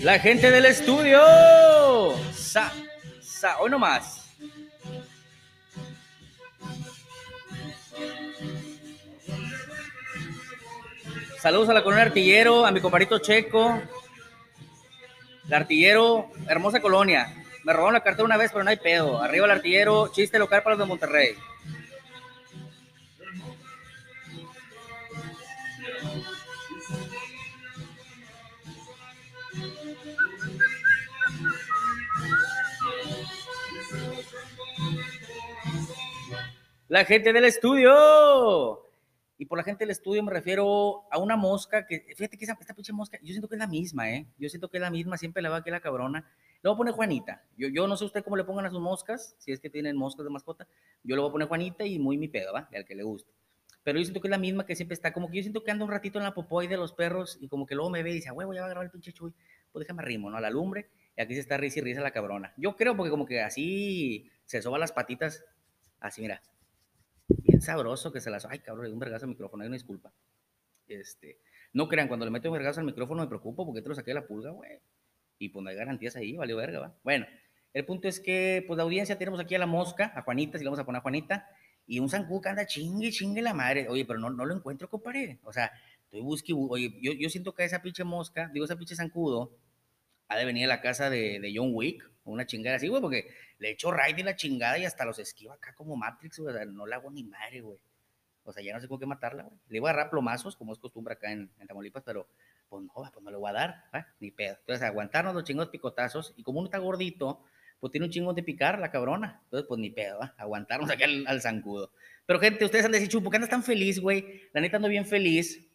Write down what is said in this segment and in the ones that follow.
La gente del estudio. Sa, sa, hoy nomás. Saludos a la colonia Artillero, a mi compadrito Checo. El Artillero, hermosa colonia. Me robaron la cartera una vez, pero no hay pedo. Arriba el Artillero, chiste local para los de Monterrey. La gente del estudio. Y por la gente del estudio me refiero a una mosca que, fíjate que esa, esta pinche mosca, yo siento que es la misma, ¿eh? Yo siento que es la misma, siempre la va aquí la cabrona. Le voy a poner Juanita. Yo, yo no sé usted cómo le pongan a sus moscas, si es que tienen moscas de mascota. Yo le voy a poner Juanita y muy mi pedo, ¿va? Al que le guste. Pero yo siento que es la misma que siempre está, como que yo siento que anda un ratito en la popoy de los perros y como que luego me ve y dice, "A huevo, ya va a agarrar el pinche chuy. Pues déjame arrimo, ¿no? A la lumbre. Y aquí se está risa y risa la cabrona. Yo creo porque como que así se soba las patitas, así mira, bien sabroso que se las. Ay, cabrón, le di un vergazo al micrófono, hay una disculpa. Este, no crean, cuando le meto un vergazo al micrófono me preocupo porque te lo saqué de la pulga, güey. Y pues no hay garantías ahí, valió verga, va. Bueno, el punto es que, pues la audiencia tenemos aquí a la mosca, a Juanita, si le vamos a poner a Juanita, y un zancudo que anda chingue, chingue la madre. Oye, pero no, no lo encuentro, compadre. O sea, estoy busque, bu- oye, yo, yo siento que esa pinche mosca, digo, esa pinche zancudo, ha de venir a la casa de, de John Wick, una chingada así, güey, porque le echo raid y la chingada y hasta los esquiva acá como Matrix, güey. O sea, no le hago ni madre, güey. O sea, ya no sé con qué matarla, güey. Le iba a agarrar plomazos, como es costumbre acá en, Tamaulipas, pero pues no, pues no le voy a dar, ¿va? ni pedo. Entonces, aguantarnos los chingos picotazos, y como uno está gordito, pues tiene un chingo de picar la cabrona. Entonces, pues ni pedo, ¿va? aguantarnos aquí al, zancudo. Pero, gente, ustedes han de decir, ¿por qué andas tan feliz, güey? La neta ando bien feliz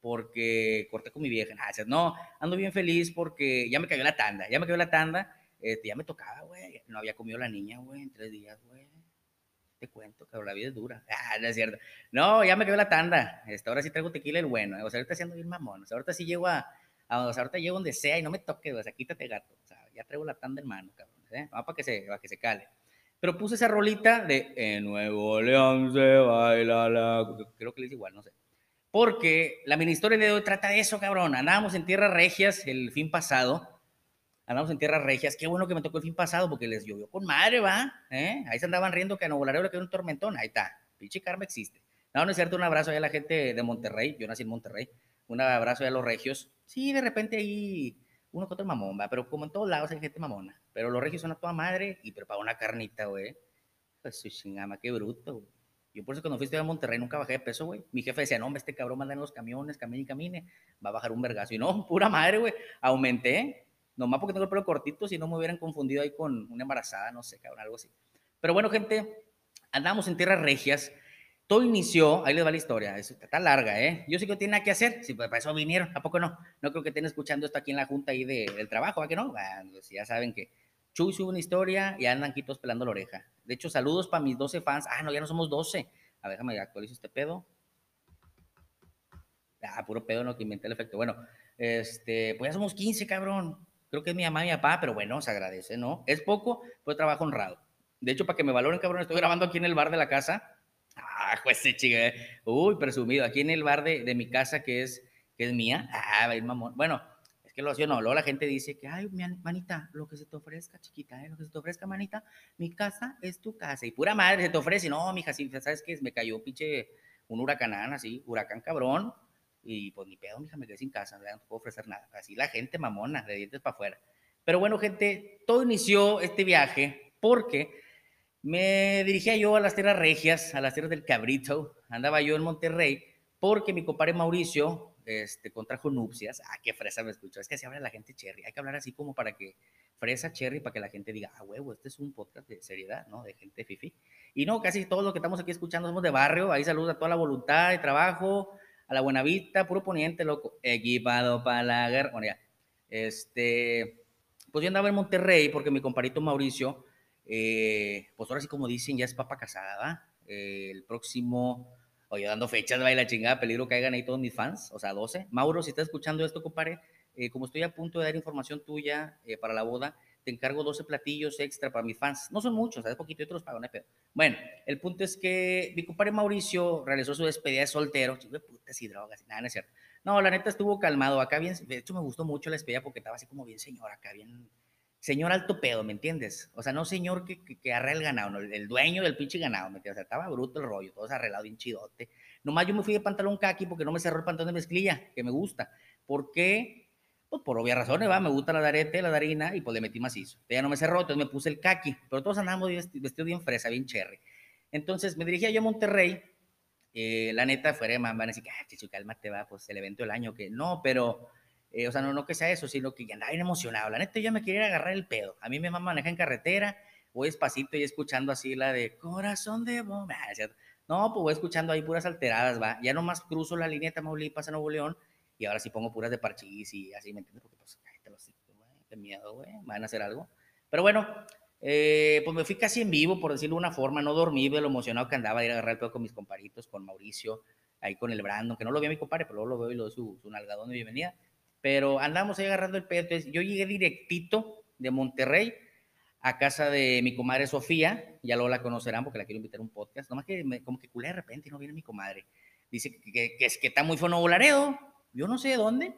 porque corté con mi vieja. Dices, no, ando bien feliz porque ya me cayó la tanda, ya me cayó la tanda, este, ya me tocaba, güey. No había comido la niña, güey, en tres días, güey. Te cuento, cabrón, la vida es dura. Ah, no es cierto. No, ya me cayó la tanda. Este, ahora sí traigo tequila el bueno. O sea, ahorita siendo bien mamón. O sea, ahorita sí llego a, a- o sea, ahorita llego donde sea y no me toque, o sea, quítate gato. O sea, ya traigo la tanda en mano, cabrón. ¿eh? No, para que se, para que se cale. Pero puse esa rolita de En Nuevo León se baila la. Creo que le dice igual, no sé. Porque la mini historia de hoy trata de eso, cabrón. Andábamos en tierras regias el fin pasado. Andábamos en tierras regias. Qué bueno que me tocó el fin pasado porque les llovió con madre, ¿va? ¿Eh? Ahí se andaban riendo que a Nuevo Laredo le quedó un tormentón. Ahí está. Pinche karma existe. No, no es cierto. Un abrazo a la gente de Monterrey. Yo nací en Monterrey. Un abrazo a los regios. Sí, de repente ahí uno que otro mamón, ¿va? Pero como en todos lados hay gente mamona. Pero los regios son a toda madre y prepara una carnita, güey. Pues su chingama, qué bruto, güey. Yo por eso cuando fuiste a Monterrey nunca bajé de peso, güey. Mi jefe decía, no, hombre, este cabrón manda en los camiones, camine y camine, va a bajar un vergazo. Y no, pura madre, güey. Aumenté, nomás porque tengo el pelo cortito, si no me hubieran confundido ahí con una embarazada, no sé, cabrón, algo así. Pero bueno, gente, andamos en tierras regias. Todo inició, ahí les va la historia, es, está larga, ¿eh? Yo sé que tiene nada que hacer, si pues, para eso vinieron, ¿a poco no? No creo que estén escuchando esto aquí en la junta ahí de- del trabajo, ¿a que no? Bueno, pues ya saben que Chuy sube una historia y andan aquí todos pelando la oreja. De hecho, saludos para mis 12 fans. Ah, no, ya no somos 12. A ver, déjame actualizo este pedo. Ah, puro pedo, no, que inventé el efecto. Bueno, este, pues ya somos 15, cabrón. Creo que es mi mamá y mi papá, pero bueno, se agradece, ¿no? Es poco, pues trabajo honrado. De hecho, para que me valoren, cabrón, estoy grabando aquí en el bar de la casa. Ah, pues sí, chica. Uy, presumido. Aquí en el bar de, de mi casa, que es, que es mía. Ah, mamón. Bueno, es que lo hacía, no. Luego la gente dice que, ay, manita, lo que se te ofrezca, chiquita, ¿eh? lo que se te ofrezca, manita, mi casa es tu casa. Y pura madre se te ofrece. No, mija, sí, ¿sabes qué? Me cayó pinche, un huracanán así, huracán cabrón. Y pues ni pedo, mija, me quedé sin casa, no puedo ofrecer nada. Así la gente mamona, de dientes para afuera. Pero bueno, gente, todo inició este viaje porque me dirigía yo a las tierras regias, a las tierras del cabrito. Andaba yo en Monterrey porque mi compadre Mauricio este, contrajo nupcias. Ah, qué fresa me escuchó. Es que así habla la gente cherry. Hay que hablar así como para que fresa cherry, para que la gente diga, ah, huevo, este es un podcast de seriedad, ¿no? De gente fifi. Y no, casi todos los que estamos aquí escuchando somos de barrio. Ahí saludos a toda la voluntad de trabajo, a la buena vista, puro poniente, loco. Equipado para la guerra. Bueno, ya. Este, pues yo andaba en Monterrey porque mi compadrito Mauricio, eh, pues ahora sí como dicen, ya es papa casada, el próximo, oye, dando fechas, va y la chingada, peligro que caigan ahí todos mis fans, o sea, 12. Mauro, si estás escuchando esto, compadre, eh, como estoy a punto de dar información tuya eh, para la boda, te encargo 12 platillos extra para mis fans. No son muchos, hace poquito y otros pago, no pedo. Bueno, el punto es que mi compadre Mauricio realizó su despedida de soltero. Chico de putas y drogas, nada, no es cierto. No, la neta estuvo calmado. Acá bien, de hecho me gustó mucho la despedida porque estaba así como bien señor, acá bien, señor alto pedo, ¿me entiendes? O sea, no señor que, que, que el ganado, no, el dueño del pinche ganado, ¿me entiendes? O sea, estaba bruto el rollo, todo arreglado, bien chidote. Nomás yo me fui de pantalón kaki porque no me cerró el pantalón de mezclilla, que me gusta. ¿Por qué? Pues por obvias razones, va, me gusta la de arete, la de harina, y pues le metí macizo. Ya no me cerró, entonces me puse el kaki, pero todos andamos vestidos bien fresa, bien cherry. Entonces me dirigía yo a Monterrey, eh, la neta, fuera van a decir, ah, cálmate, va, pues el evento del año, que no, pero, eh, o sea, no, no que sea eso, sino que ya andaba bien emocionado. La neta, yo me quería agarrar el pedo. A mí me maneja en carretera, voy despacito y escuchando así la de corazón de bomba. No, pues voy escuchando ahí puras alteradas, va. Ya nomás cruzo la línea de Tamaulipas a Nuevo León y ahora sí pongo puras de parchís y así, ¿me entiendes? Porque pues, cállate los güey, qué miedo, güey, van a hacer algo. Pero bueno, eh, pues me fui casi en vivo, por decirlo de una forma, no dormí de lo emocionado que andaba de ir a agarrar el pedo con mis comparitos, con Mauricio, ahí con el Brandon, que no lo vi a mi compadre, pero luego lo veo y lo doy su, su nalgadón de bienvenida. Pero andamos ahí agarrando el pedo, entonces yo llegué directito de Monterrey a casa de mi comadre Sofía, ya luego la conocerán porque la quiero invitar a un podcast, nomás que me, como que culé de repente y no viene mi comadre. Dice que, que, que, es que está muy fono Laredo, yo no sé de dónde.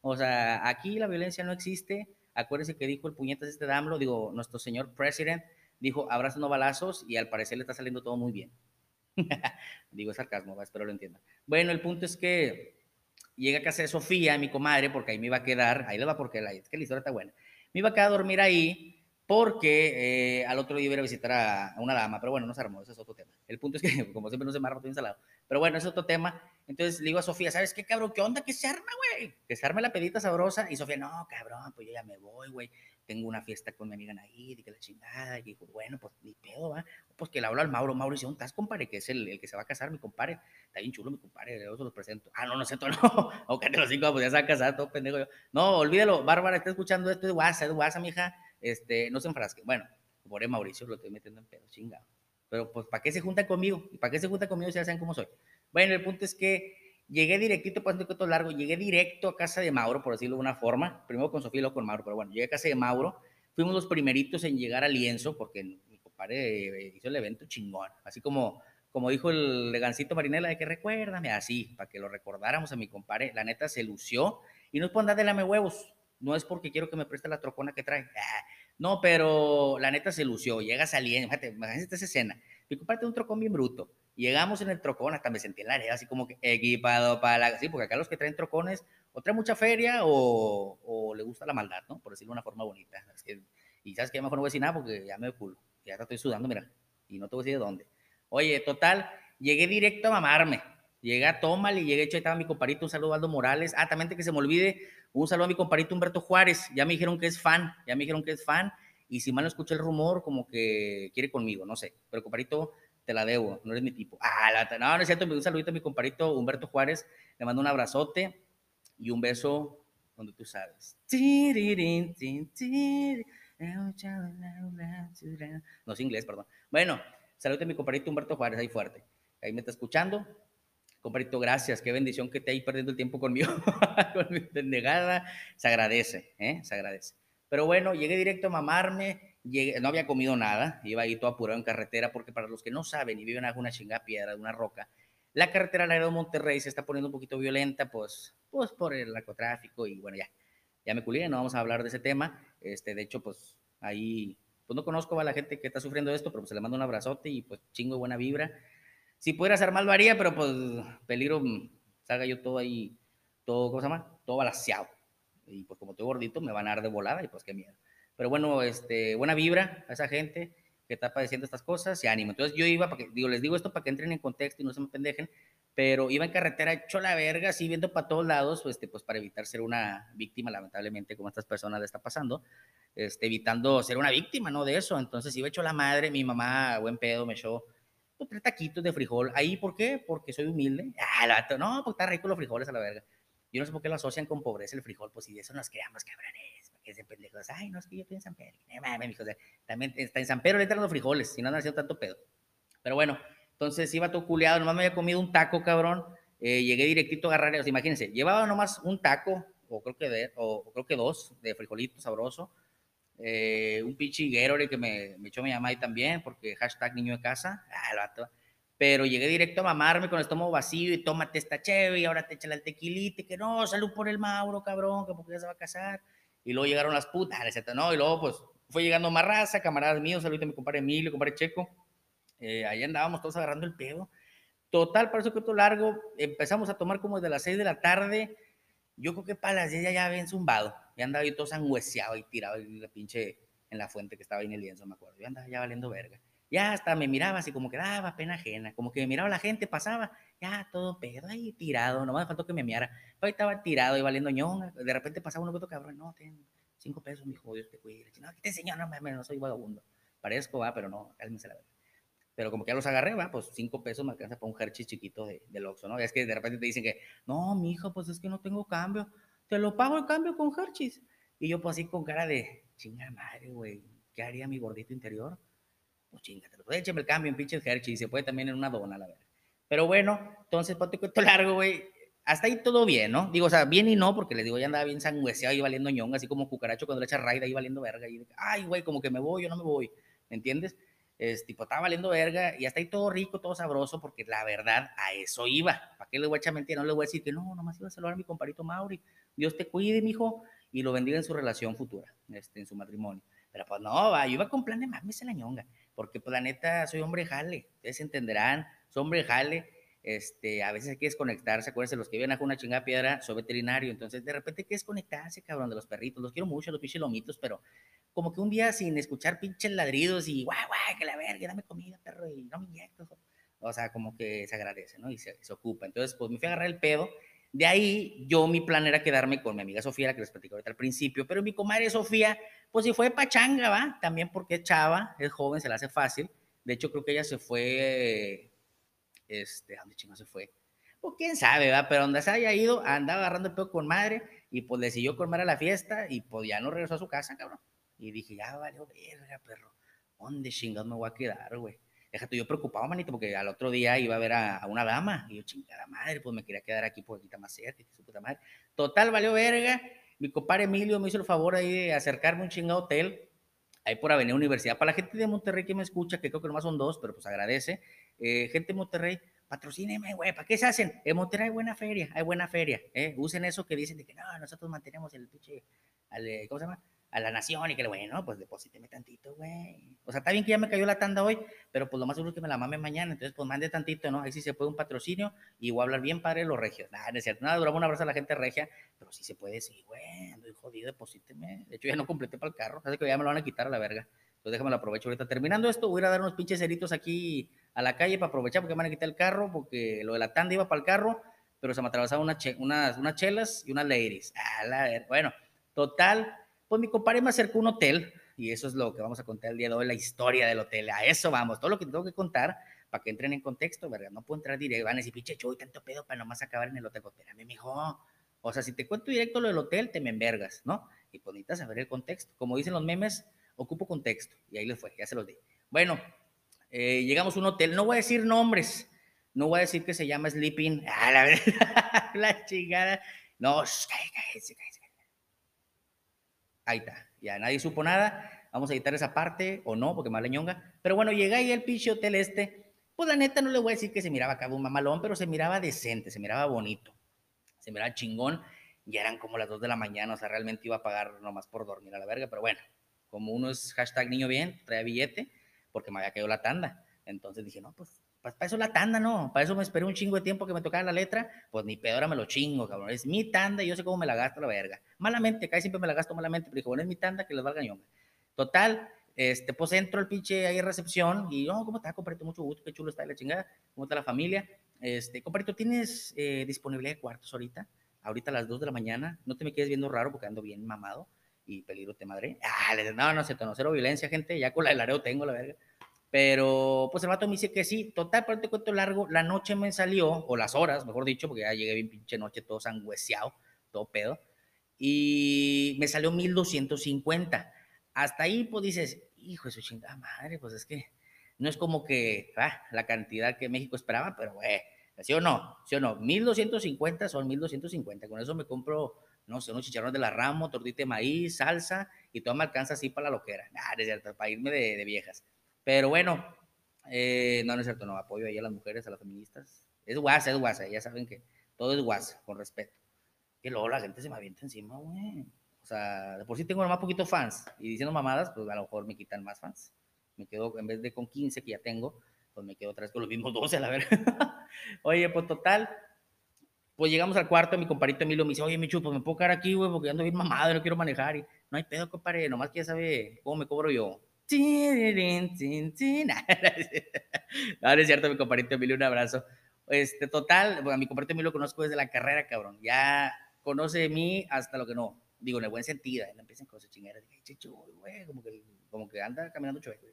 O sea, aquí la violencia no existe. Acuérdese que dijo el puñetas este Damlo, digo, nuestro señor president, dijo, abrazos no balazos y al parecer le está saliendo todo muy bien. digo, es sarcasmo, espero lo entiendan. Bueno, el punto es que llega a casa de Sofía, mi comadre, porque ahí me iba a quedar, ahí le va porque la, es que la historia está buena. Me iba a quedar a dormir ahí porque eh, al otro día iba a visitar a, una dama, pero bueno, no se armó, ese es otro tema. El punto es que, como siempre, no se me arma todo instalado. Pero bueno, es otro tema. Entonces le digo a Sofía, ¿sabes qué, cabrón? ¿Qué onda? Que se arma, güey. Que se arme la pedita sabrosa. Y Sofía, no, cabrón, pues yo ya me voy, güey. Tengo una fiesta con mi amiga Naid y que la chingada. Y dijo, bueno, pues ni pedo, va. Pues que le hablo al Mauro. Mauro dice, ¿dónde estás, compadre? Que es el, el, que se va a casar, mi compadre. Está bien chulo, mi compadre. Yo se los presento. Ah, no, no sé, no. O que te los cinco, pues ya se va a casar, todo pendejo. Yo. No, olvídalo. Bárbara, está escuchando esto de WhatsApp, de WhatsApp, mija. Este, no se enfrasque. Bueno, por Mauricio lo estoy metiendo en pedo, chingado. Pero pues, ¿para qué se junta conmigo? ¿Y para qué se junta conmigo si ya saben cómo soy? Bueno, el punto es que llegué directito, pasando un todo largo, llegué directo a casa de Mauro, por decirlo de una forma. Primero con Sofía y luego con Mauro, pero bueno, llegué a casa de Mauro. Fuimos los primeritos en llegar al lienzo, porque mi compadre hizo el evento chingón. Así como, como dijo el legancito Marinela, de que recuérdame, así, para que lo recordáramos a mi compadre. La neta se lució. Y no es por andar de lame huevos. No es porque quiero que me preste la trocona que trae. Ah, no, pero la neta se lució, llega saliendo, fíjate, imagínate esa escena. Mi compadre un trocón bien bruto. Llegamos en el trocón, hasta me sentí en la arena, así como que equipado para la... Sí, porque acá los que traen trocones, o traen mucha feria o, o le gusta la maldad, ¿no? Por decirlo de una forma bonita. Es que, y sabes que mejor no voy a decir nada porque ya me culo. Ya estoy sudando, mira. Y no te voy a decir de dónde. Oye, total, llegué directo a mamarme. Llegué a Tómale llegué hecho, ahí estaba mi comparito, un saludo a Aldo Morales. Ah, también que se me olvide, un saludo a mi comparito Humberto Juárez. Ya me dijeron que es fan, ya me dijeron que es fan. Y si mal no escuché el rumor, como que quiere conmigo, no sé. Pero comparito, te la debo, no eres mi tipo. Ah, la, no, no es cierto, un saludito a mi comparito Humberto Juárez. Le mando un abrazote y un beso donde tú sabes. No es inglés, perdón. Bueno, saludos a mi comparito Humberto Juárez, ahí fuerte. Ahí me está escuchando. Comparito, gracias. Qué bendición que te ahí perdiendo el tiempo conmigo, con mi pendejada. Se agradece, ¿eh? Se agradece. Pero bueno, llegué directo a mamarme. Llegué, no había comido nada. Iba ahí todo apurado en carretera, porque para los que no saben y viven a una chingada piedra, de una roca, la carretera al de Monterrey se está poniendo un poquito violenta, pues, pues por el narcotráfico. Y bueno, ya, ya me culé, no vamos a hablar de ese tema. Este, de hecho, pues ahí, pues no conozco a la gente que está sufriendo esto, pero pues, se le mando un abrazote y pues chingo de buena vibra si pudiera ser mal lo haría, pero pues peligro mm, salga yo todo ahí, todo, ¿cómo se llama? Todo balanceado. Y pues como estoy gordito, me van a dar de volada y pues qué miedo. Pero bueno, este, buena vibra a esa gente que está padeciendo estas cosas y ánimo. Entonces yo iba, para que, digo, les digo esto para que entren en contexto y no se me pendejen, pero iba en carretera hecho la verga, así viendo para todos lados, pues, este, pues para evitar ser una víctima, lamentablemente, como estas personas le está pasando, este, evitando ser una víctima, ¿no? De eso. Entonces iba hecho la madre, mi mamá, buen pedo, me echó pues, tres taquitos de frijol. Ahí, ¿por qué? Porque soy humilde. Ah, no, porque está rico los frijoles a la verga. Yo no sé por qué lo asocian con pobreza el frijol, pues si de eso nos creamos cabrones, porque ese pendejos, ay, no, es que yo estoy en San Pedro. No mames, mijo, o sea, también está en San Pedro le entran los frijoles, si no han haciendo tanto pedo. Pero bueno, entonces iba todo culeado, nomás me había comido un taco, cabrón. Eh, llegué directito a agarrar, o sea, imagínense, llevaba nomás un taco, o creo que, de, o, creo que dos, de frijolito sabroso. Eh, un pinche que me, me echó mi mamá ahí también, porque hashtag niño de casa. Ah. Pero llegué directo a mamarme con el estómago vacío y tómate esta chévere y ahora te echa el tequilite, que no, salud por el Mauro, cabrón, que porque ya se va a casar. Y luego llegaron las putas. No, y luego pues fue llegando más raza, camaradas míos, saludito a mi compadre Emilio, compadre Checo. Eh, ahí andábamos todos agarrando el pedo. Total, para eso que todo largo, empezamos a tomar como desde las 6 de la tarde. Yo creo que para las 10 ya, ya habían zumbado. Ya andaba yo todo sangüeseado y tirado en la pinche en la fuente que estaba ahí en el lienzo, me acuerdo. Yo andaba ya valiendo verga. Ya hasta me miraba así como que daba pena ajena, como que me miraba la gente, pasaba, ya todo pedo ahí tirado, nomás faltó que me miara. Ahí estaba tirado y valiendo ñonga. De repente pasaba uno que otro cabrón, no, ten cinco pesos, mi hijo, Dios te cuide. No, te señor, no mames, no soy vagabundo. Parezco, va, pero no, cálmense la verdad. Pero como que ya los agarré, va, pues cinco pesos me alcanza para un Hershey chiquito de, del Oxxo, ¿no? es que de repente te dicen que, no, mi hijo, pues es que no tengo cambio. Te lo pago el cambio con Hershey's. Y yo pues así con cara de, chinga madre, güey, ¿qué haría mi gordito interior? Pues chingate, pues échame el cambio en pinches Hershey y se puede también en una dona, la verdad. Pero bueno, entonces, pues te cuento largo, güey. Hasta ahí todo bien, ¿no? Digo, o sea, bien y no, porque les digo, ya andaba bien sangüeseado y valiendo ñonga, así como cucaracho cuando le echa raida ahí valiendo verga. Y, ay, güey, como que me voy, yo no me voy, ¿me entiendes? es, tipo, estaba valiendo verga y hasta ahí todo rico, todo sabroso, porque la verdad a eso iba. ¿Para qué le voy a echar mentira? No le voy a decir que no, nomás iba a saludar a mi comparito Mauri. Dios te cuide, mijo, y lo bendiga en su relación futura, este, en su matrimonio. Pero pues no, va, yo iba con plan de mames la ñonga, porque pues la neta soy hombre jale, ustedes entenderán, soy hombre jale, este, a veces hay que desconectarse, acuérdense, los que vienen a una chingada piedra, soy veterinario, entonces de repente hay que desconectarse, cabrón, de los perritos, los quiero mucho, los pinches lomitos, pero como que un día sin escuchar pinches ladridos y guay, guay, que la verga, dame comida, perro, y no me inyecto. O sea, como que se agradece, ¿no? Y se, ocupa. Entonces, pues me fui a agarrar el pedo. De ahí, yo mi plan era quedarme con mi amiga Sofía, la que les platicé ahorita al principio, pero mi comadre Sofía, pues si fue pachanga, ¿va? También porque es chava, es joven, se le hace fácil. De hecho, creo que ella se fue, este, ¿a dónde chingo se fue? Pues quién sabe, ¿va? Pero donde se haya ido, andaba agarrando el pedo con madre y pues le siguió con madre a la fiesta y pues ya no regresó a su casa, cabrón. Y dije, ya valió verga, perro. ¿Dónde chingados me voy a quedar, güey? Déjate, yo preocupado, manito, porque al otro día iba a ver a, una dama. Y yo, chingada madre, pues me quería quedar aquí porque aquí está más cerca, su puta madre. Total, valió verga. Mi compadre Emilio me hizo el favor ahí de acercarme un chingado hotel, ahí por Avenida Universidad. Para la gente de Monterrey que me escucha, que creo que nomás son dos, pero pues agradece. Eh, gente de Monterrey, patrocíneme, güey, ¿para qué se hacen? En Monterrey hay buena feria, hay buena feria. ¿eh? Usen eso que dicen de que no, nosotros mantenemos el pinche, ¿cómo se llama? A la nación y que, bueno, pues deposíteme tantito, güey. O sea, está bien que ya me cayó la tanda hoy, pero pues lo más seguro es que me la mame mañana, entonces pues mande tantito, ¿no? Ahí sí se puede un patrocinio y voy a hablar bien padre los regios. Nada, no cierto, nada, duramos un abrazo a la gente regia, pero sí se puede, sí, güey, ando jodido, deposíteme. De hecho, ya no completé para el carro, así que ya me lo van a quitar a la verga. Entonces déjame lo aprovecho ahorita. Terminando esto, voy a ir a dar unos pinches ceritos aquí a la calle para aprovechar porque me van a quitar el carro, porque lo de la tanda iba para el carro, pero se me atravesaban unas, unas, unas chelas y unas ladies. A la Bueno, total pues mi compadre me acercó a un hotel, y eso es lo que vamos a contar el día de hoy, la historia del hotel. A eso vamos, todo lo que tengo que contar para que entren en contexto, ¿verdad? No puedo entrar directo, van a decir, pinche chuy, tanto pedo para nomás acabar en el hotel. Espérame, mijo. O sea, si te cuento directo lo del hotel, te me envergas, ¿no? Y pues necesitas saber el contexto. Como dicen los memes, ocupo contexto. Y ahí les fue, ya se los di. Bueno, eh, llegamos a un hotel, no voy a decir nombres, no voy a decir que se llama Sleeping. Ah, la verdad, la chingada. No, cállese, cállese, Ahí está, ya nadie supo nada. Vamos a editar esa parte o no, porque mala ñonga. Pero bueno, llega ahí el pinche hotel este. Pues la neta no le voy a decir que se miraba acá un mamalón, pero se miraba decente, se miraba bonito. Se miraba chingón. Ya eran como las 2 de la mañana, o sea, realmente iba a pagar nomás por dormir a la verga. Pero bueno, como uno es hashtag niño bien, trae billete, porque me había caído la tanda. Entonces dije, no, pues para eso la tanda, ¿no? Para eso me esperé un chingo de tiempo que me tocara la letra, pues ni peor me lo chingo, cabrón. Es mi tanda y yo sé cómo me la gasto la verga. Malamente, casi siempre me la gasto malamente, pero dije, bueno, es mi tanda que les valga ñonga. Total, este, pues entro al pinche ahí recepción y, oh, ¿cómo está, compadrito? Mucho gusto, qué chulo está la chingada, ¿cómo está la familia? Este, compadrito, ¿tienes eh, disponibilidad de cuartos ahorita? Ahorita a las 2 de la mañana, no te me quedes viendo raro porque ando bien mamado y peligro te madre. Ah, no, no sé, no, cero violencia, gente, ya con la del areo tengo la verga. Pero pues el vato me dice que sí. Total, pero te cuento largo, la noche me salió, o las horas, mejor dicho, porque ya llegué bien pinche noche, todo sangüeseado, todo pedo. Y me salió 1250. Hasta ahí, pues dices, hijo de su chingada madre, pues es que no es como que ah, la cantidad que México esperaba, pero güey, ¿Sí o no? ¿Sí o no? 1250 son 1250. Con eso me compro, no sé, unos chicharrones de la ramo, tortita de maíz, salsa y todo me alcanza así para la loquera. No es cierto, para irme de, de viejas. Pero bueno, eh, no, no es cierto, no, apoyo ahí a las mujeres, a las feministas. Es guasa, es guasa, ya saben que todo es guasa, con respeto. Que luego la gente se me avienta encima, güey. O sea, de por sí tengo nomás poquito fans y diciendo mamadas, pues a lo mejor me quitan más fans. Me quedo, en vez de con 15 que ya tengo, pues me quedo vez con los mismos 12, a la verga. Oye, pues total, pues llegamos al cuarto, mi comparito Emilio me dice, oye, Michu, pues me puedo quedar aquí, güey, porque ando bien mamado, no quiero manejar. Y no hay pedo, compadre, nomás que ya sabe cómo me cobro yo. No, no es cierto, mi comparito Emilio, un abrazo. Este, total, bueno, a mi comparito Emilio lo conozco desde la carrera, cabrón. Ya conoce de mí hasta lo que no. Digo, en el buen sentido. No empiezan con sus chingaderas. güey, como que, como que anda caminando chueco.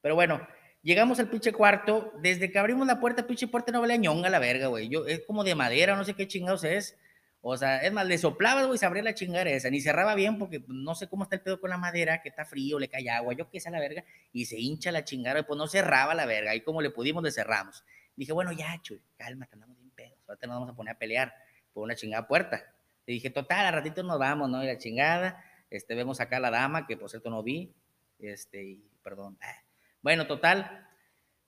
Pero bueno, llegamos al pinche cuarto. Desde que abrimos la puerta, pinche puerta no vale ñonga la verga, güey. Yo, es como de madera, no sé qué chingados es. O sea, es más, le soplaba, güey, se abría la chingada esa. Ni cerraba bien porque pues, no sé cómo está el pedo con la madera, que está frío, le cae agua, yo qué sé la verga. Y se hincha la chingada, pues no cerraba la verga. Y como le pudimos, le cerramos. Dije, bueno, ya, chuy, cálmate, andamos bien pedos. Ahorita nos vamos a poner a pelear por una chingada puerta. Le dije, total, a ratito nos vamos, ¿no? Y la chingada. Este, vemos acá a la dama, que por cierto no vi. Este, y, perdón. Ah. Bueno, total,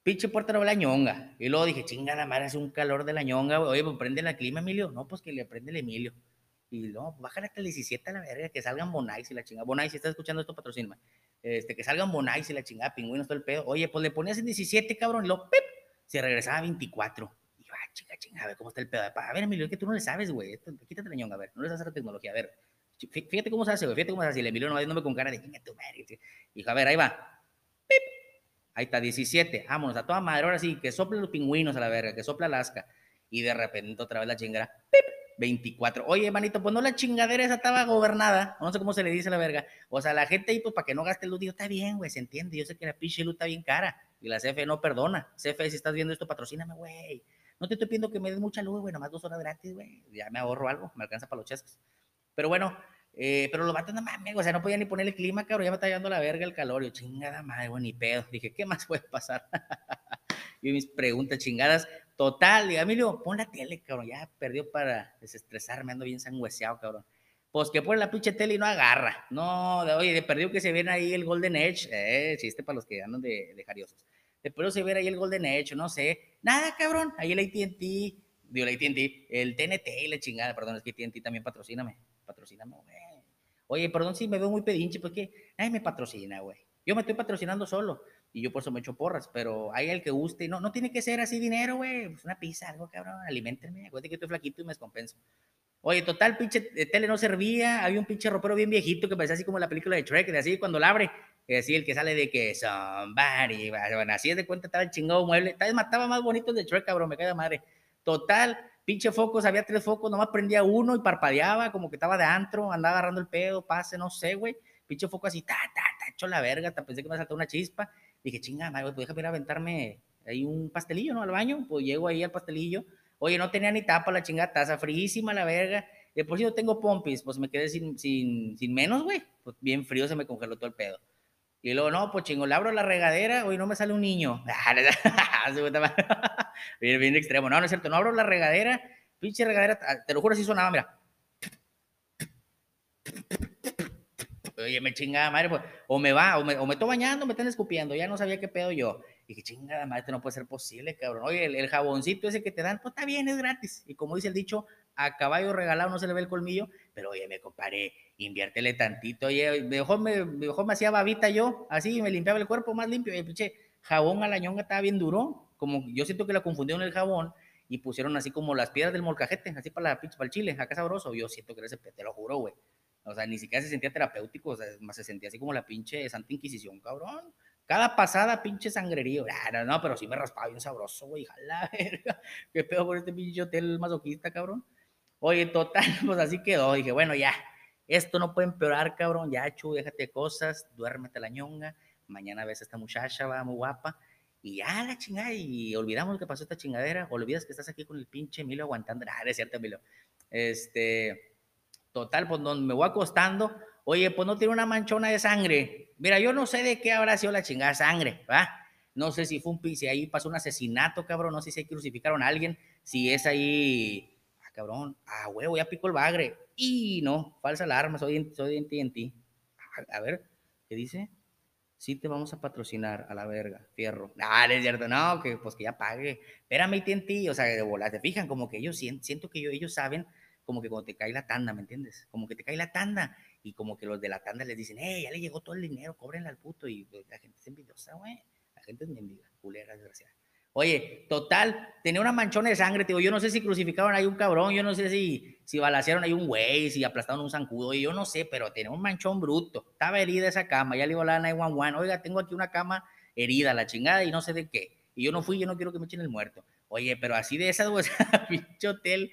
pinche puerta no la ñonga. Y luego dije, chingada madre, es un calor de la ñonga. Oye, pues prende la clima, Emilio. No, pues que le prende el Emilio. Y no, bájale hasta el 17 a la verga, que salgan Bonais y la chingada. Bonais, si estás escuchando esto, patrocina. Este, que salgan Bonais y la chingada, pingüinos, todo el pedo. Oye, pues le ponías en 17, cabrón, y luego, ¡pip! se regresaba a 24. Y yo, ah, chinga, chinga, a ver cómo está el pedo. A ver, Emilio, es que tú no le sabes, güey. Quítate la ñonga, a ver, no le sabes la tecnología, a ver. Fíjate cómo se hace, güey, fíjate cómo se hace. Y el Emilio no va viéndome con cara de, chinga tu madre. Dijo, a ver, ahí va. ¡Pip! Ahí está, 17. Vámonos, a toda madre. Ahora sí, que soplen los pingüinos a la verga, que sopla Alaska. Y de repente otra vez la chingada. ¡Pip! 24. Oye, manito, pues no la chingadera esa estaba gobernada. No sé cómo se le dice a la verga. O sea, la gente ahí, pues para que no gaste luz, digo, está bien, güey, se entiende. Yo sé que la pinche luz está bien cara. Y la CFE no perdona. CFE, si estás viendo esto, patrocíname, güey. No te estoy pidiendo que me des mucha luz, güey, nomás dos horas gratis, güey. Ya me ahorro algo, me alcanza para los chescos. Pero bueno, eh, pero los vatos no mames, o sea, no podía ni poner el clima, cabrón, ya me está llevando la verga el calor. Yo, chingada madre, güey, ni pedo. Dije, ¿qué más puede pasar? y mis preguntas chingadas. Total, diga, Emilio, pon la tele, cabrón, ya perdió para desestresarme, ando bien sangüeseado, cabrón. Pues que pone la pinche tele y no agarra. No, oye, de perdió que se viene ahí el Golden Edge, eh, chiste para los que andan de, de jariosos. De perdió se viene ahí el Golden Edge, no sé. Nada, cabrón, ahí el AT&T, digo, el AT&T, el TNT y la chingada, perdón, es que AT&T también patrocíname, patrocíname, güey. Oye, perdón si me veo muy pedinche, porque nadie me patrocina, güey. Yo me estoy patrocinando solo y yo por eso me echo porras, pero hay el que guste, no, no tiene que ser así dinero, güey, pues una pizza, algo, cabrón, alimentenme, acuérdate que estoy flaquito y me descompenso. Oye, total, pinche tele no servía, había un pinche ropero bien viejito que parecía así como la película de Shrek, de así cuando la abre, así el que sale de que somebody, bueno, así es de cuenta estaba el chingado mueble, tal vez mataba más bonito de Shrek, cabrón, me cae de madre. Total, pinche focos, había tres focos, nomás prendía uno y parpadeaba, como que estaba de antro, andaba agarrando el pedo, pase, no sé, güey. Pinche foco así, ta, ta, ta, hecho la verga, hasta pensé que me saltó una chispa. Dije, chinga, madre, pues déjame ir a aventarme ahí un pastelillo, ¿no? Al baño, pues llego ahí al pastelillo. Oye, no tenía ni tapa la chingada taza, fríísima la verga. De por si no tengo pompis, pues me quedé sin, sin, sin menos, güey. Pues bien frío se me congeló todo el pedo. Y luego, no, pues chingo, le abro la regadera, oye, no me sale un niño. bien, bien extremo. No, no es cierto, no abro la regadera, pinche regadera, te lo juro, así sonaba, mira. Oye, me chingada madre, pues, o me va, o me, o me estoy bañando, me están escupiendo, ya no sabía qué pedo yo. Y que chingada madre, no puede ser posible, cabrón. Oye, el, el, jaboncito ese que te dan, pues está bien, es gratis. Y como dice el dicho, a caballo regalado no se le ve el colmillo, pero oye, me comparé, inviértele tantito, oye, mejor me, mejor me hacía babita yo, así me limpiaba el cuerpo más limpio, y pinche jabón a la ñonga estaba bien duro, como yo siento que la confundieron el jabón y pusieron así como las piedras del molcajete, así para la para el chile, acá sabroso, yo siento que era ese, te lo juro, güey. O sea, ni siquiera se sentía terapéutico, más se sentía así como la pinche Santa Inquisición, cabrón. Cada pasada, pinche sangrerío. No, no, pero sí me raspaba bien sabroso, güey. Jala, verga. ¿Qué pedo por este pinche hotel masoquista, cabrón? Oye, total, pues así quedó. Dije, bueno, ya. Esto no puede empeorar, cabrón. Ya, chu, déjate cosas. Duérmete la ñonga. Mañana ves a esta muchacha, va muy guapa. Y ya la chingada. Y olvidamos que pasó esta chingadera. Olvidas que estás aquí con el pinche Emilio aguantando. Nada, es cierto, Emilio. Este Total, pues no, me voy acostando. Oye, pues no tiene una manchona de sangre. Mira, yo no sé de qué habrá sido la chingada sangre, ¿va? No sé si fue un si ahí pasó un asesinato, cabrón, no sé si ahí crucificaron a alguien, si es ahí, ah, cabrón, ah, huevo, ya pico el bagre. Y no, falsa alarma, soy, soy en ti. A, ver, ¿qué dice? Sí te vamos a patrocinar a la verga, fierro. Ah, es cierto, no, que pues que ya pague. Espérame, ti, o sea, de volar, te fijan, como que ellos siento que ellos saben como que cuando te cae la tanda, ¿me entiendes? Como que te cae la tanda y como que los de la tanda les dicen, hey, ya le llegó todo el dinero, cóbrenle al puto. Y pues, la gente es envidiosa, güey. La gente es mendiga, culera, desgraciada. Oye, total, tenía una manchona de sangre, tío. Yo no sé si crucificaron ahí un cabrón, yo no sé si, si balacearon ahí un güey, si aplastaron un zancudo, yo no sé, pero tenía un manchón bruto. Estaba herida esa cama, ya le iba a la 911. Oiga, tengo aquí una cama herida, la chingada, y no sé de qué. Y yo no fui, yo no quiero que me echen el muerto. Oye, pero así de esa, güey, pinche hotel.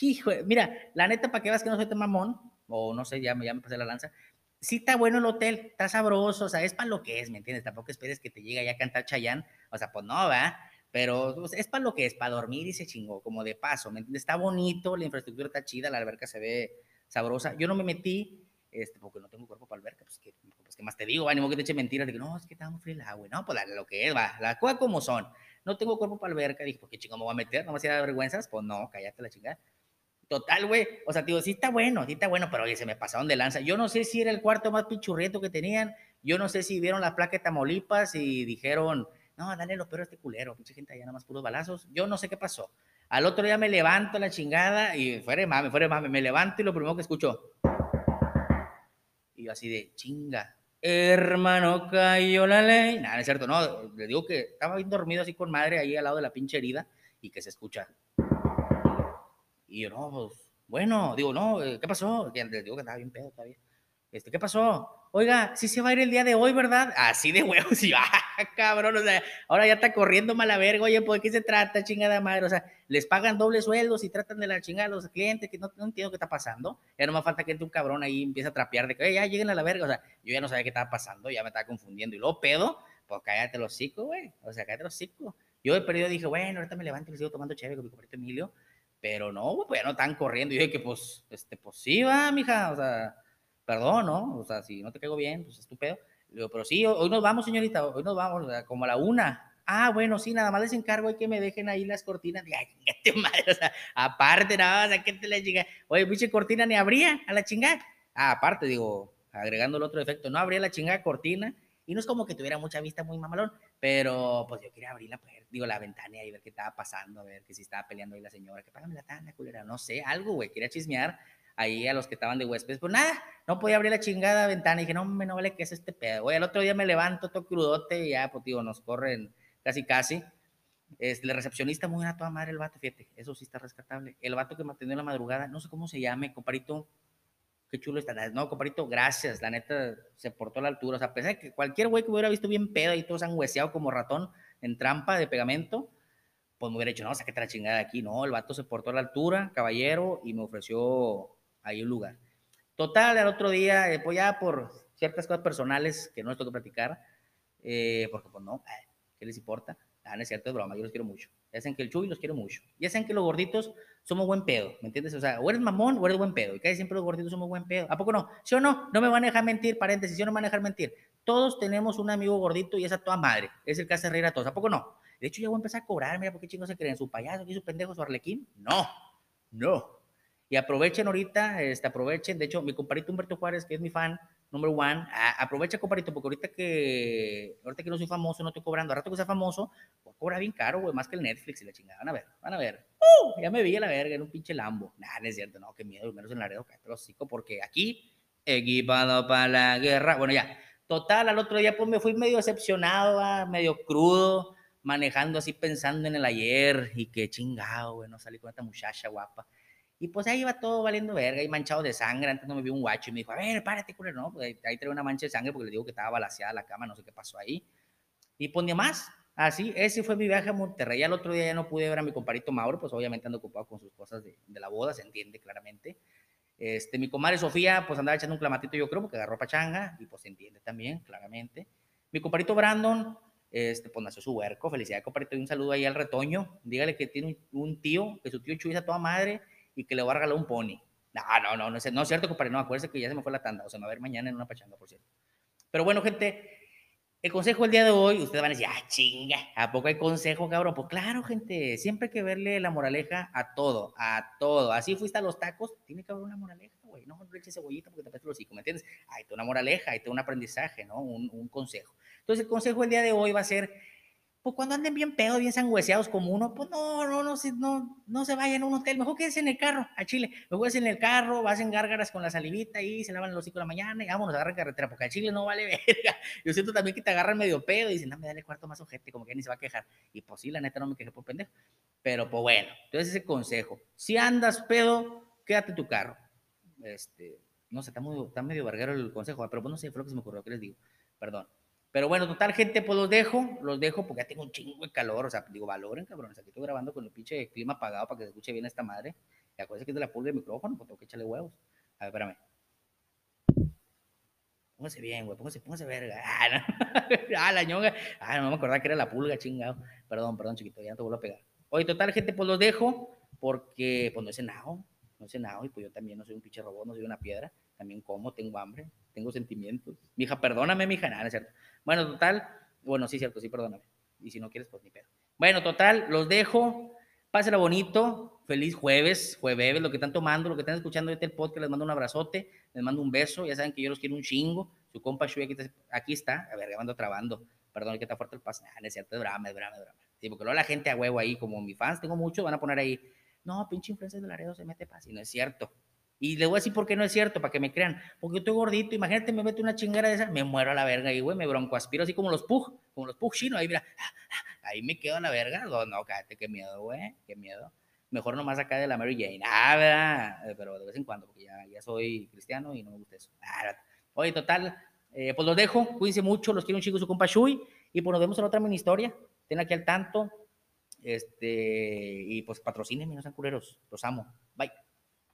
Hijo, mira, la neta, para que veas que no soy mamón, o no sé, ya, ya me pasé la lanza. Sí está bueno el hotel, está sabroso, o sea, es para lo que es, ¿me entiendes? Tampoco esperes que te llegue ya a cantar Chayán, o sea, pues no, ¿va? Pero pues, es para lo que es, para dormir y se chingó, como de paso, ¿me entiendes? Está bonito, la infraestructura está chida, la alberca se ve sabrosa. Yo no me metí, este, porque no tengo cuerpo para alberca, pues que, pues, ¿qué más te digo? Va, ni modo que te eche mentiras, de que no, es que está muy frío el agua, no, pues lo que es, va, las cosas como son. No tengo cuerpo para alberca, dije, ¿por qué chingo me voy a meter? ¿No me hacía vergüenzas? Pues no, cállate la chingada. Total, güey. O sea, digo, sí está bueno, sí está bueno, pero oye, se me pasaron de lanza. Yo no sé si era el cuarto más pichurrieto que tenían. Yo no sé si vieron la placa de Tamaulipas y dijeron, no, dale lo peor a este culero, mucha gente allá nada más puros balazos. Yo no sé qué pasó. Al otro día me levanto la chingada y fuera mame, fuera mame, me levanto y lo primero que escucho. Y yo así de chinga. Hermano, cayó la ley. Nada, es cierto, no. Le digo que estaba bien dormido así con madre ahí al lado de la pinche herida y que se escucha. Y yo, no, pues, bueno, digo, no, eh, ¿qué pasó? Le digo que estaba bien pedo todavía. Este, ¿qué pasó? oiga, sí se va a ir el día de hoy, ¿verdad? Así de huevos, y ah, cabrón, o sea, ahora ya está corriendo mala verga, oye, ¿por qué se trata, chingada madre? O sea, les pagan doble sueldos y tratan de la chingada a los clientes, que no, entiendo qué está pasando. Ya no me falta que entre un cabrón ahí empiece a trapear de que, ya lleguen a la verga, o sea, yo ya no sabía qué estaba pasando, ya me estaba confundiendo, y luego pedo, pues cállate los hocico, güey, o sea, cállate los hocico. Yo he perdido dije, bueno, ahorita me levanto y le sigo tomando chévere con mi compadre Emilio, pero no, pues ya no están corriendo, y dije que, pues, este, pues sí, va, mija, o sea perdón, ¿no? O sea, si no te caigo bien, pues estúpido. Le digo, pero sí, hoy nos vamos, señorita, hoy nos vamos, o sea, como a la una. Ah, bueno, sí, nada más les encargo hay que me dejen ahí las cortinas. Ay, qué madre, o sea, aparte, nada más, ¿a qué te le llega? Oye, pinche cortina ni abría a la chingada. Ah, aparte, digo, agregando el otro efecto, no abría la chingada cortina y no es como que tuviera mucha vista muy mamalón, pero pues yo quería abrir la, digo, la ventana y ver qué estaba pasando, a ver que si estaba peleando ahí la señora, que págame la tanda, culera, no sé, algo, güey, quería chismear ahí a los que estaban de huéspedes. Pues nada, no podía abrir la chingada ventana. Y dije, no, me no vale que es este pedo. Güey, el otro día me levanto todo crudote y ya, pues digo, nos corren casi casi. Es, el recepcionista muy a toda madre el vato, fíjate, eso sí está rescatable. El vato que me atendió en la madrugada, no sé cómo se llame, comparito, qué chulo está. No, comparito, gracias, la neta se portó a la altura. O sea, a pesar de que cualquier güey que me hubiera visto bien pedo y todo sangüeseado como ratón en trampa de pegamento, pues me hubiera dicho, no, saquete la chingada de aquí. No, el vato se portó a la altura, caballero, y me ofreció hay un lugar. Total, al otro día, eh, pues ya por ciertas cosas personales que no les que platicar, eh, porque pues no, ¿qué les importa? Ah, no es cierto, es broma, yo los quiero mucho. Ya saben que el Chuy los quiero mucho. Ya saben que los gorditos somos buen pedo, ¿me entiendes? O sea, o eres mamón o eres buen pedo. Y casi siempre los gorditos somos buen pedo. ¿A poco no? ¿Sí o no? No me van a dejar mentir, paréntesis, ¿sí o no me van a dejar mentir? Todos tenemos un amigo gordito y esa toda madre. Es el que hace reír a todos. ¿A poco no? De hecho, ya voy a empezar a cobrar. Mira, ¿por qué chingos se creen? ¿Su payaso? ¿Qué su pendejo? ¿Su arlequín? No, no. Aprovechen ahorita, este, aprovechen, de hecho, mi compadrito Humberto Juárez, que es mi fan, number one, aprovecha, compadrito, porque ahorita que, ahorita que no soy famoso, no estoy cobrando, a rato que sea famoso, voy a cobrar bien caro, güey, más que el Netflix y la chingada, van a ver, van a ver. ¡Uh! Ya me vi a la verga en un pinche Lambo. Nah, no es cierto, no, qué miedo, menos en Laredo, cállate los hocico, porque aquí, equipado para la guerra, bueno, ya, total, al otro día, pues me fui medio decepcionado, medio crudo, manejando así pensando en el ayer, y qué chingado, güey, no salí con esta muchacha guapa. Y pues ahí iba todo valiendo verga y manchado de sangre. Antes no me vio un guacho y me dijo, a ver, párate, culero. No, pues ahí, trae una mancha de sangre porque le digo que estaba balaseada la cama, no sé qué pasó ahí. Y pues ni más. Así, ese fue mi viaje a Monterrey. Al otro día ya no pude ver a mi compadrito Mauro, pues obviamente ando ocupado con sus cosas de, de la boda, se entiende claramente. Este, mi comadre Sofía, pues andaba echando un clamatito, yo creo, porque agarró pachanga, y pues se entiende también, claramente. Mi compadrito Brandon, este, pues nació su huerco, felicidad, compadrito, y un saludo ahí al retoño. Dígale que tiene un, tío, que su tío Chuy a toda madre, y que le voy a regalar un pony. No, no, no, no es, no es cierto, compadre, no, acuérdese que ya se me fue la tanda, o sea, me va a ver mañana en una pachanga, por cierto. Pero bueno, gente, El consejo el día de hoy, ustedes van a decir, ah, chinga, ¿a poco hay consejo, cabrón? Pues claro, gente, siempre hay que verle la moraleja a todo, a todo. Así fuiste a los tacos, tiene que haber una moraleja, güey. No le eches cebollita porque te apetece los hocico, ¿me entiendes? Hay una moraleja, hay un aprendizaje, ¿no? Un, un consejo. Entonces, el consejo el día de hoy va a ser pues cuando anden bien pedos, bien sangüeseados como uno, pues no, no, no, no, no se vayan a un hotel, mejor quédense en el carro, a Chile, mejor quédense en el carro, vas en gárgaras con la salivita y se lavan los hocico de la mañana y vámonos, agarran carretera, porque a Chile no vale verga. Yo siento también que te agarran medio pedo y dicen, no, me dale cuarto más ojete, como que ni se va a quejar. Y pues sí, la neta no me quejé por pendejo. Pero pues bueno, entonces ese consejo, si andas pedo, quédate en tu carro. Este, no sé, está, muy, está medio verguero el consejo, pero pues no sé, fue lo que se me ocurrió, ¿qué les digo? Perdón. Pero bueno, total, gente, pues los dejo, los dejo porque ya tengo un chingo de calor, o sea, digo, valoren, cabrones, aquí estoy grabando con el pinche clima apagado para que se escuche bien esta madre. Y acuérdense que es de la pulga del micrófono, pues tengo que echarle huevos. A ver, espérame. Póngase bien, güey, póngase, póngase verga. Ah, no. ah, la ñonga. Ah, no me acordaba que era la pulga, chingado. Perdón, perdón, chiquito, ya te vuelvo a pegar. Oye, total, gente, pues los dejo porque, pues no he cenado, no he cenado y pues yo también no soy un pinche robot, no soy una piedra. También como, tengo hambre, tengo sentimientos. Mija, perdóname, mija, nada, es cierto. Bueno, total, bueno, sí, cierto, sí, perdóname. Y si no quieres, pues ni pedo. Bueno, total, los dejo. Pásela bonito. Feliz jueves, jueves, lo que están tomando, lo que están escuchando este podcast, les mando un abrazote, les mando un beso. Ya saben que yo los quiero un chingo. Su compa Shui aquí, aquí está. A ver, ya mando trabando. Perdón, que está fuerte el pase. Ah, es cierto, es brama, es brama, es brama. Sí, porque luego la gente a huevo ahí, como mis fans, tengo muchos, van a poner ahí, no, pinche influencia de Laredo se mete paz. Y no es cierto. Y le voy a decir por qué no es cierto, para que me crean. Porque yo estoy gordito, imagínate, me meto una chingera de esa, me muero a la verga y, güey, me bronco aspiro así como los pug, como los pug chinos, ahí mira, ahí me quedo a la verga. No, no, cállate, qué miedo, güey, qué miedo. Mejor nomás acá de la Mary Jane, ah, ¿verdad? Pero de vez en cuando, porque ya, ya soy cristiano y no me gusta eso. Ah, Oye, total, eh, pues los dejo, cuídense mucho, los quiero un chico su compa Shui, y pues nos vemos en otra mini historia. Ten aquí al tanto, este, y pues patrocínenme, no sean culeros, los amo. Bye.